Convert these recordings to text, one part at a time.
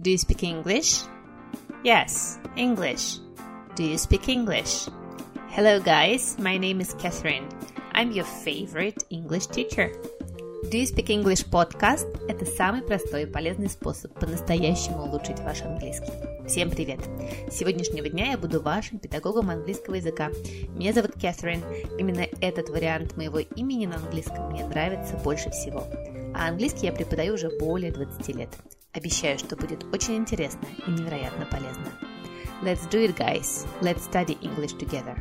Do you speak English? Yes, English. Do you speak English? Hello, guys. My name is Catherine. I'm your favorite English teacher. Do you speak English podcast – это самый простой и полезный способ по-настоящему улучшить ваш английский. Всем привет! С сегодняшнего дня я буду вашим педагогом английского языка. Меня зовут Кэтрин. Именно этот вариант моего имени на английском мне нравится больше всего. А английский я преподаю уже более 20 лет. Обещаю, что будет очень интересно и невероятно полезно. Let's do it, guys! Let's study English together!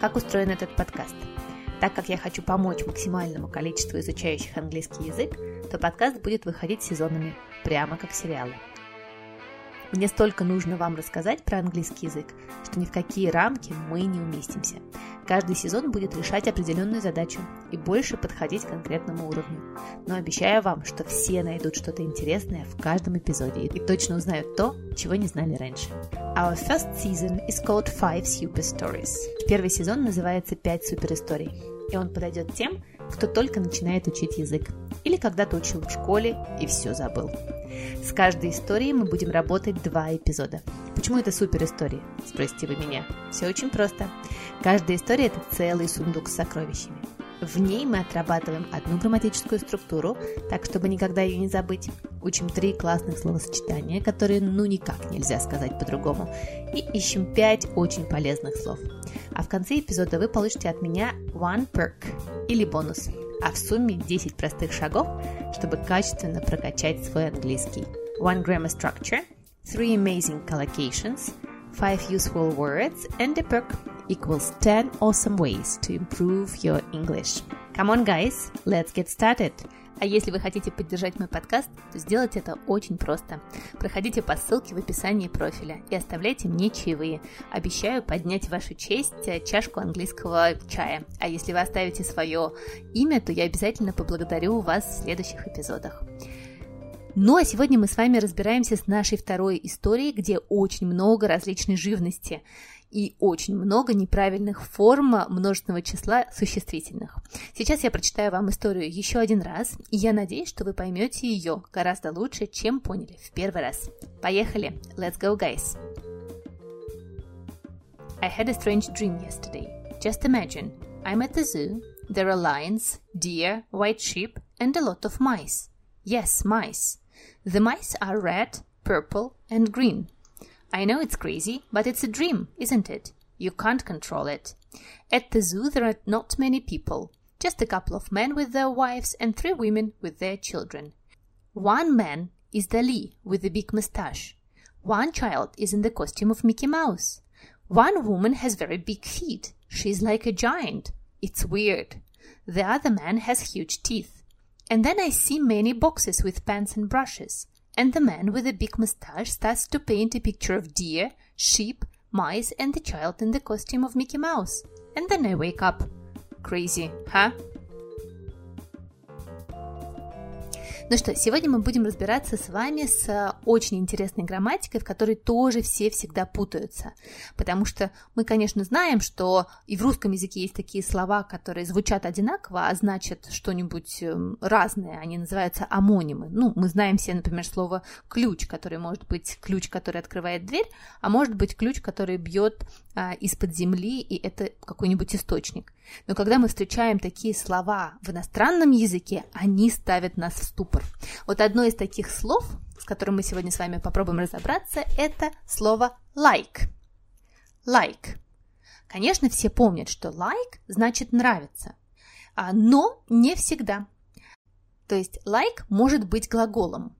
Как устроен этот подкаст? Так как я хочу помочь максимальному количеству изучающих английский язык, то подкаст будет выходить сезонами, прямо как сериалы. Мне столько нужно вам рассказать про английский язык, что ни в какие рамки мы не уместимся. Каждый сезон будет решать определенную задачу и больше подходить к конкретному уровню. Но обещаю вам, что все найдут что-то интересное в каждом эпизоде и точно узнают то, чего не знали раньше. Our first season is called Five Super Stories. Первый сезон называется «Пять суперисторий», и он подойдет тем, кто только начинает учить язык или когда-то учил в школе и все забыл. С каждой историей мы будем работать два эпизода. Почему это супер истории? Спросите вы меня. Все очень просто. Каждая история – это целый сундук с сокровищами. В ней мы отрабатываем одну грамматическую структуру, так чтобы никогда ее не забыть. Учим три классных словосочетания, которые ну никак нельзя сказать по-другому. И ищем пять очень полезных слов. А в конце эпизода вы получите от меня one perk или бонус. А в сумме 10 простых шагов, чтобы качественно прокачать свой английский. One grammar structure, three amazing collocations, five useful words and a perk equals 10 awesome ways to improve your English. Come on, guys, let's get started. А если вы хотите поддержать мой подкаст, то сделать это очень просто. Проходите по ссылке в описании профиля и оставляйте мне чаевые. Обещаю поднять вашу честь э, чашку английского чая. А если вы оставите свое имя, то я обязательно поблагодарю вас в следующих эпизодах. Ну а сегодня мы с вами разбираемся с нашей второй историей, где очень много различной живности и очень много неправильных форм множественного числа существительных. Сейчас я прочитаю вам историю еще один раз, и я надеюсь, что вы поймете ее гораздо лучше, чем поняли в первый раз. Поехали! Let's go, guys! I had a strange dream yesterday. Just imagine, I'm at the zoo, there are lions, deer, white sheep, and a lot of mice. Yes, mice. The mice are red, purple, and green. I know it's crazy, but it's a dream, isn't it? You can't control it. At the zoo, there are not many people, just a couple of men with their wives and three women with their children. One man is Dali with the big mustache. One child is in the costume of Mickey Mouse. One woman has very big feet. She's like a giant. It's weird. The other man has huge teeth. And then I see many boxes with pens and brushes and the man with the big mustache starts to paint a picture of deer, sheep, mice, and the child in the costume of Mickey Mouse. And then I wake up. Crazy, huh? Ну что, сегодня мы будем разбираться с вами с э, очень интересной грамматикой, в которой тоже все всегда путаются. Потому что мы, конечно, знаем, что и в русском языке есть такие слова, которые звучат одинаково, а значат что-нибудь эм, разное. Они называются амонимы. Ну, мы знаем все, например, слово ключ, который может быть ключ, который открывает дверь, а может быть ключ, который бьет а, из-под земли, и это какой-нибудь источник. Но когда мы встречаем такие слова в иностранном языке, они ставят нас в ступор. Вот одно из таких слов, с которым мы сегодня с вами попробуем разобраться, это слово like. Like. Конечно, все помнят, что like значит нравится, а, но не всегда. То есть like может быть глаголом.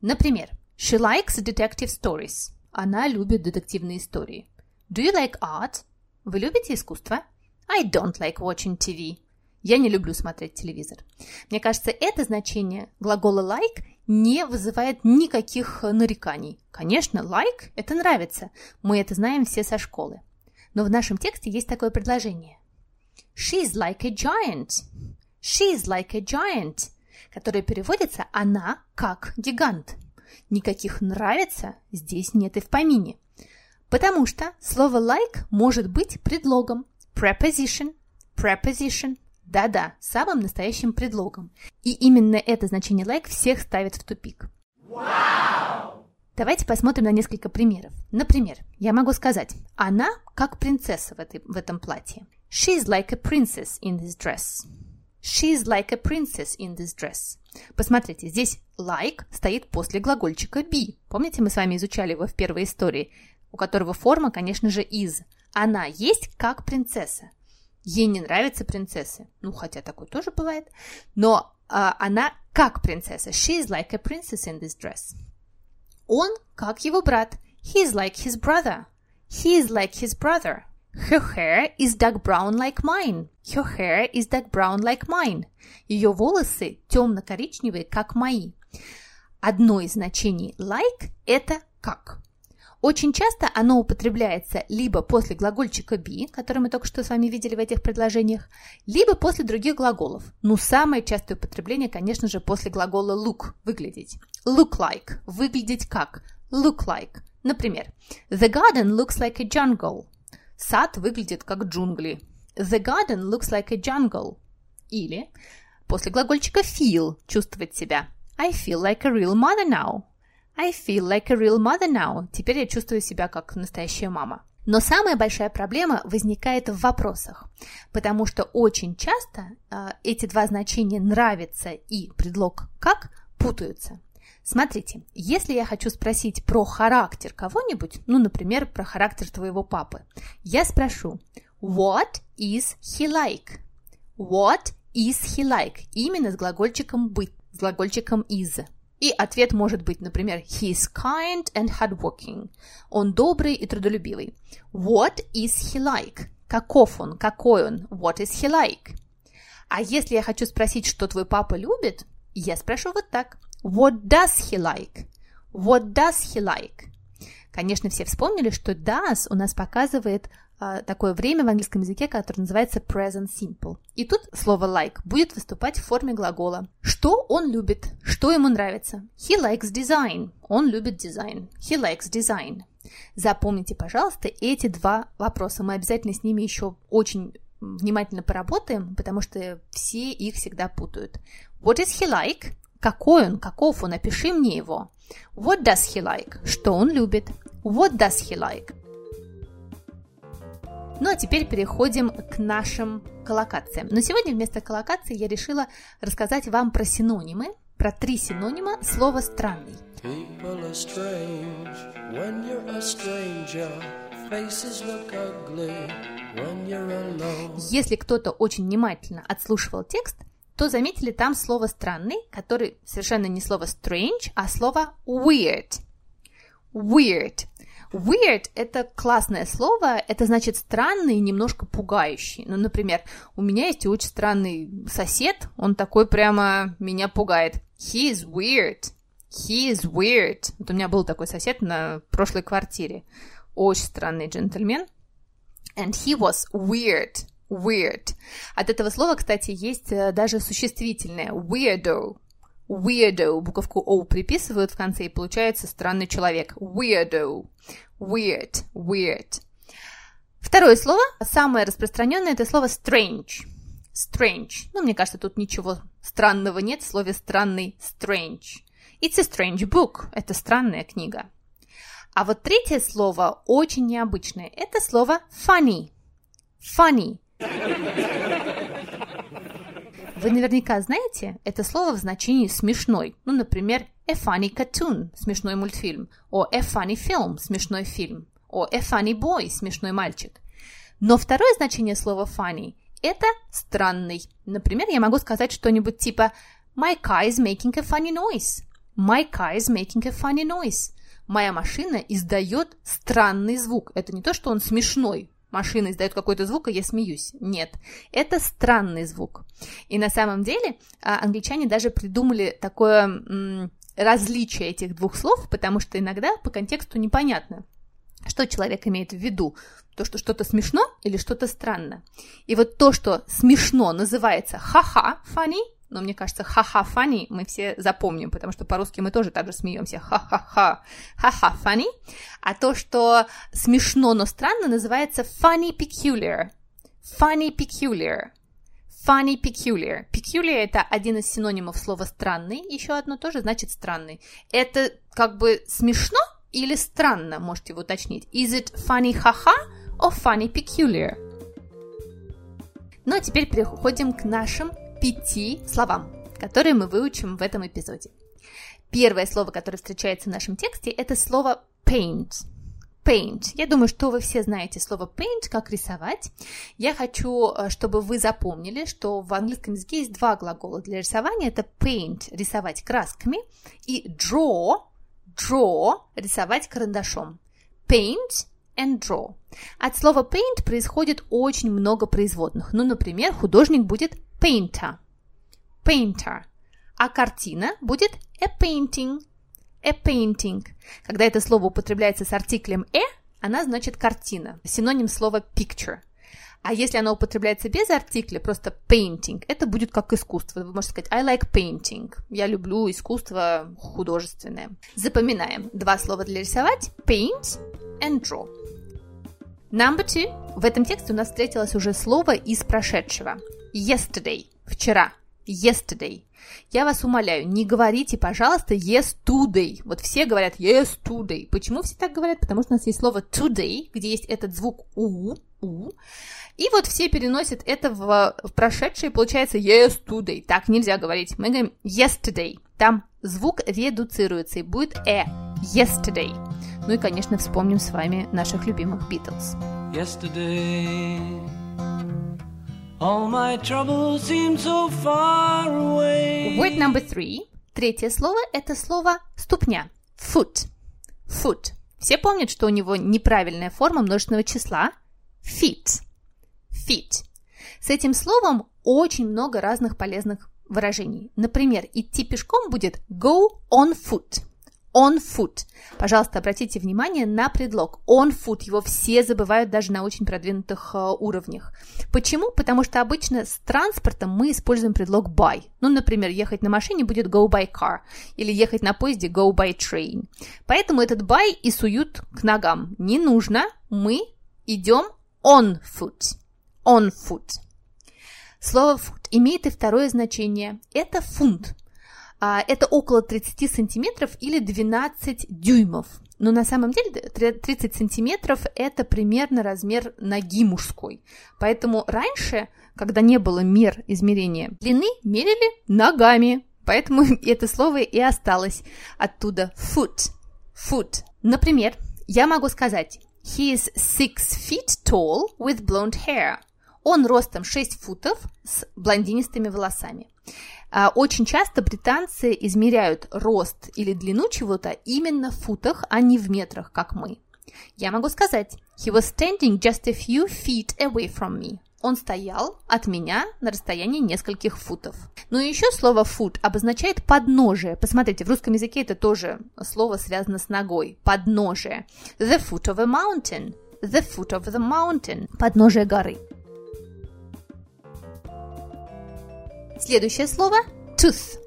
Например, she likes detective stories. Она любит детективные истории. Do you like art? Вы любите искусство? I don't like watching TV. Я не люблю смотреть телевизор. Мне кажется, это значение глагола like не вызывает никаких нареканий. Конечно, like – это нравится. Мы это знаем все со школы. Но в нашем тексте есть такое предложение. She's like a giant. She's like a giant. Которое переводится «она как гигант». Никаких «нравится» здесь нет и в помине. Потому что слово like может быть предлогом. Preposition, preposition. Да-да, самым настоящим предлогом. И именно это значение like всех ставит в тупик. Wow! Давайте посмотрим на несколько примеров. Например, я могу сказать, она как принцесса в, этой, в этом платье. She's like a princess in this dress. She's like a princess in this dress. Посмотрите, здесь like стоит после глагольчика be. Помните, мы с вами изучали его в первой истории, у которого форма, конечно же, is. Она есть как принцесса. Ей не нравятся принцессы. Ну, хотя такое тоже бывает. Но а, она как принцесса. She is like a princess in this dress. Он как его брат. He is like his brother. He is like his brother. Her hair is dark brown like mine. Her hair is dark brown like mine. Ее волосы темно-коричневые, как мои. Одно из значений like – это как. Очень часто оно употребляется либо после глагольчика be, который мы только что с вами видели в этих предложениях, либо после других глаголов. Ну, самое частое употребление, конечно же, после глагола look – выглядеть. Look like – выглядеть как. Look like. Например, The garden looks like a jungle. Сад выглядит как джунгли. The garden looks like a jungle. Или после глагольчика feel – чувствовать себя. I feel like a real mother now. I feel like a real mother now. Теперь я чувствую себя как настоящая мама. Но самая большая проблема возникает в вопросах, потому что очень часто э, эти два значения нравится и предлог как путаются. Смотрите, если я хочу спросить про характер кого-нибудь, ну, например, про характер твоего папы, я спрошу What is he like? What is he like? Именно с глагольчиком быть, с глагольчиком is. И ответ может быть, например, he is kind and hardworking. Он добрый и трудолюбивый. What is he like? Каков он? Какой он? What is he like? А если я хочу спросить, что твой папа любит, я спрошу вот так. What does he like? What does he like? Конечно, все вспомнили, что does у нас показывает а, такое время в английском языке, которое называется present simple. И тут слово like будет выступать в форме глагола. Что он любит? Что ему нравится? He likes design. Он любит дизайн. He likes design. Запомните, пожалуйста, эти два вопроса. Мы обязательно с ними еще очень внимательно поработаем, потому что все их всегда путают. What is he like? Какой он? Каков он? Опиши мне его. What does he like? Что он любит? What does he like? Ну а теперь переходим к нашим коллокациям. Но сегодня вместо коллокации я решила рассказать вам про синонимы, про три синонима слова «странный». Если кто-то очень внимательно отслушивал текст, то заметили там слово «странный», который совершенно не слово strange, а слово weird. Weird. Weird – это классное слово, это значит странный немножко пугающий. Ну, например, у меня есть очень странный сосед, он такой прямо меня пугает. He is weird. He is weird. Вот у меня был такой сосед на прошлой квартире. Очень странный джентльмен. And he was weird. Weird. От этого слова, кстати, есть э, даже существительное. Weirdo weirdo, буковку O приписывают в конце, и получается странный человек. Weirdo. Weird. Weird. Второе слово, самое распространенное, это слово strange. Strange. Ну, мне кажется, тут ничего странного нет в слове странный strange. It's a strange book. Это странная книга. А вот третье слово очень необычное. Это слово funny. Funny. Вы наверняка знаете это слово в значении смешной. Ну, например, a funny cartoon – смешной мультфильм, о a funny film – смешной фильм, о a funny boy – смешной мальчик. Но второе значение слова funny – это странный. Например, я могу сказать что-нибудь типа My car is making a funny noise. My car is making a funny noise. Моя машина издает странный звук. Это не то, что он смешной, машина издает какой-то звук, и я смеюсь. Нет, это странный звук. И на самом деле а, англичане даже придумали такое различие этих двух слов, потому что иногда по контексту непонятно, что человек имеет в виду. То, что что-то смешно или что-то странно. И вот то, что смешно, называется ха-ха, funny, но мне кажется, ха-ха funny мы все запомним, потому что по-русски мы тоже так же смеемся. Ха-ха-ха. Ха-ха funny. А то, что смешно, но странно, называется funny peculiar. Funny peculiar. Funny peculiar. Peculiar это один из синонимов слова странный. Еще одно тоже значит странный. Это как бы смешно, или странно, можете вы уточнить. Is it funny haha or funny peculiar? Ну а теперь переходим к нашим пяти словам, которые мы выучим в этом эпизоде. Первое слово, которое встречается в нашем тексте, это слово paint. Paint. Я думаю, что вы все знаете слово paint, как рисовать. Я хочу, э, чтобы вы запомнили, что в английском языке есть два глагола для рисования. Это paint – рисовать красками, и draw – draw – рисовать карандашом. Paint and draw. От слова paint происходит очень много производных. Ну, например, художник будет painter. Painter – а картина будет a painting. A painting. Когда это слово употребляется с артиклем «э», она значит картина, синоним слова picture. А если оно употребляется без артикля, просто painting, это будет как искусство. Вы можете сказать I like painting. Я люблю искусство художественное. Запоминаем. Два слова для рисовать. Paint and draw. Number two. В этом тексте у нас встретилось уже слово из прошедшего. Yesterday. Вчера yesterday. Я вас умоляю, не говорите, пожалуйста, yesterday. Вот все говорят yesterday. Почему все так говорят? Потому что у нас есть слово today, где есть этот звук у, у. И вот все переносят это в, в прошедшее, получается yesterday. Так нельзя говорить. Мы говорим yesterday. Там звук редуцируется и будет э. Yesterday. Ну и, конечно, вспомним с вами наших любимых Beatles. Yesterday. All my troubles seem so far away. Word number three. Третье слово – это слово «ступня». Foot. Foot. Все помнят, что у него неправильная форма множественного числа. Feet. Feet. С этим словом очень много разных полезных выражений. Например, идти пешком будет go on foot on foot. Пожалуйста, обратите внимание на предлог on foot. Его все забывают даже на очень продвинутых э, уровнях. Почему? Потому что обычно с транспортом мы используем предлог by. Ну, например, ехать на машине будет go by car, или ехать на поезде go by train. Поэтому этот by и суют к ногам. Не нужно, мы идем on foot. On foot. Слово foot имеет и второе значение. Это фунт. А, это около 30 сантиметров или 12 дюймов. Но на самом деле 30 сантиметров это примерно размер ноги мужской. Поэтому раньше, когда не было мер измерения длины, мерили ногами. Поэтому это слово и осталось оттуда foot. Foot. Например, я могу сказать He is six feet tall with blonde hair. Он ростом 6 футов с блондинистыми волосами. А, очень часто британцы измеряют рост или длину чего-то именно в футах, а не в метрах, как мы. Я могу сказать, he was standing just a few feet away from me. Он стоял от меня на расстоянии нескольких футов. Ну и еще слово foot обозначает подножие. Посмотрите, в русском языке это тоже слово связано с ногой. Подножие. The foot of a mountain. The foot of the mountain. Подножие горы. Следующее слово – tooth.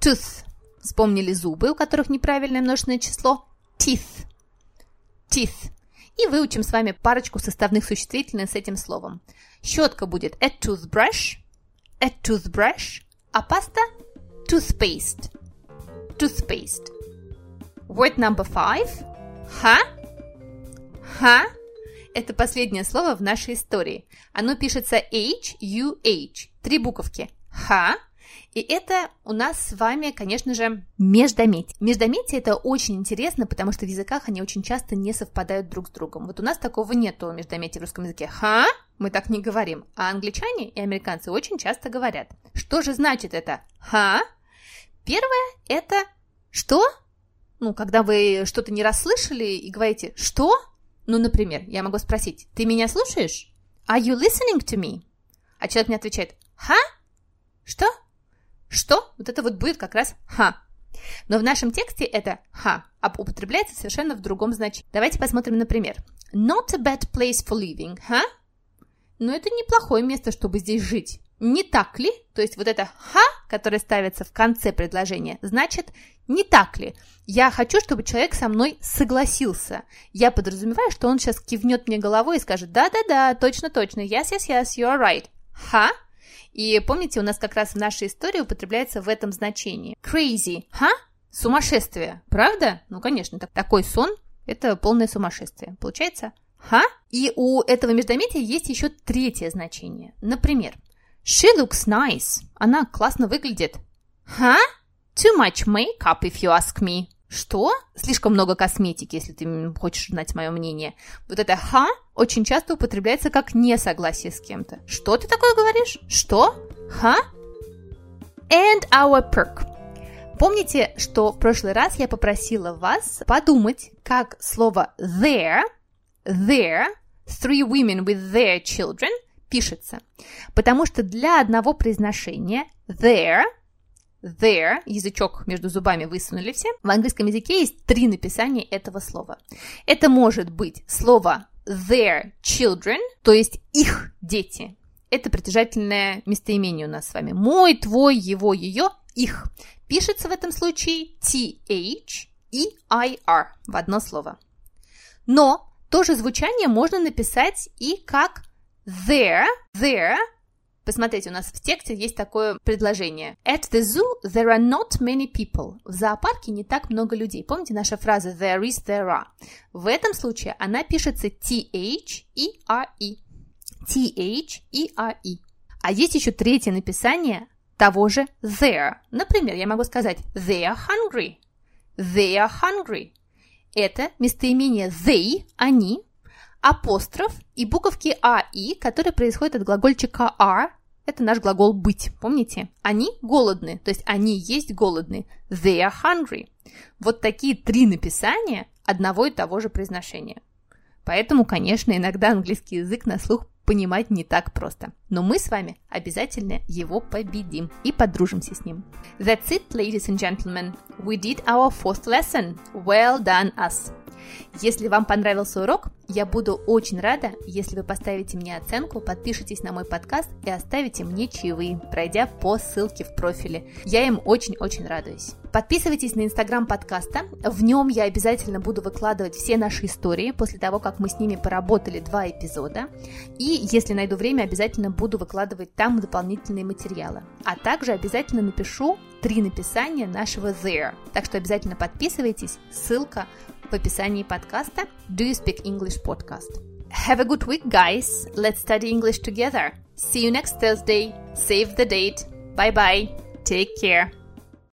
Tooth. Вспомнили зубы, у которых неправильное множественное число. Teeth. Teeth. И выучим с вами парочку составных существительных с этим словом. Щетка будет a toothbrush, a toothbrush, а паста – toothpaste. Toothpaste. Word number five. Ха. Ха. Это последнее слово в нашей истории. Оно пишется H-U-H. Три буковки. Ха. И это у нас с вами, конечно же, междометие. Междометие это очень интересно, потому что в языках они очень часто не совпадают друг с другом. Вот у нас такого нету междометия в русском языке. Ха? Мы так не говорим. А англичане и американцы очень часто говорят. Что же значит это? Ха? Первое это что? Ну, когда вы что-то не расслышали и говорите «что?», ну, например, я могу спросить «ты меня слушаешь?» «Are you listening to me?» А человек мне отвечает Ха? Что? Что? Вот это вот будет как раз ха. Но в нашем тексте это ха употребляется совершенно в другом значении. Давайте посмотрим на пример. Not a bad place for living, ха? Но это неплохое место, чтобы здесь жить. Не так ли? То есть вот это «ха», которое ставится в конце предложения, значит «не так ли?». Я хочу, чтобы человек со мной согласился. Я подразумеваю, что он сейчас кивнет мне головой и скажет «да-да-да, точно-точно, yes, yes, yes, you are right». «Ха» и помните, у нас как раз в нашей истории употребляется в этом значении. Crazy, ха? Сумасшествие, правда? Ну, конечно, так, такой сон – это полное сумасшествие. Получается? Ха? И у этого междометия есть еще третье значение. Например, she looks nice. Она классно выглядит. Ха? Too much makeup, if you ask me. Что? Слишком много косметики, если ты хочешь знать мое мнение. Вот это «ха» очень часто употребляется как несогласие с кем-то. Что ты такое говоришь? Что? Ха? And our perk. Помните, что в прошлый раз я попросила вас подумать, как слово there, there, three women with their children пишется. Потому что для одного произношения there – there, язычок между зубами высунули все, в английском языке есть три написания этого слова. Это может быть слово their children, то есть их дети. Это притяжательное местоимение у нас с вами. Мой, твой, его, ее, их. Пишется в этом случае th и ir в одно слово. Но то же звучание можно написать и как there, there Посмотрите, у нас в тексте есть такое предложение. At the zoo there are not many people. В зоопарке не так много людей. Помните наша фраза there is, there are? В этом случае она пишется T-H-E-R-E. T-H-E-R-E. А есть еще третье написание того же there. Например, я могу сказать they are hungry. They are hungry. Это местоимение they, они, апостроф и буковки а и, которые происходят от глагольчика are, это наш глагол быть, помните? Они голодны, то есть они есть голодны. They are hungry. Вот такие три написания одного и того же произношения. Поэтому, конечно, иногда английский язык на слух понимать не так просто. Но мы с вами обязательно его победим и подружимся с ним. That's it, ladies and gentlemen. We did our fourth lesson. Well done us. Если вам понравился урок, я буду очень рада, если вы поставите мне оценку, подпишитесь на мой подкаст и оставите мне чаевые, пройдя по ссылке в профиле. Я им очень-очень радуюсь. Подписывайтесь на инстаграм подкаста, в нем я обязательно буду выкладывать все наши истории после того, как мы с ними поработали два эпизода. И если найду время, обязательно буду выкладывать там дополнительные материалы. А также обязательно напишу три написания нашего there. Так что обязательно подписывайтесь, ссылка в описании подкаста Do You Speak English Podcast. Have a good week, guys. Let's study English together. See you next Thursday. Save the date. Bye bye. Take care.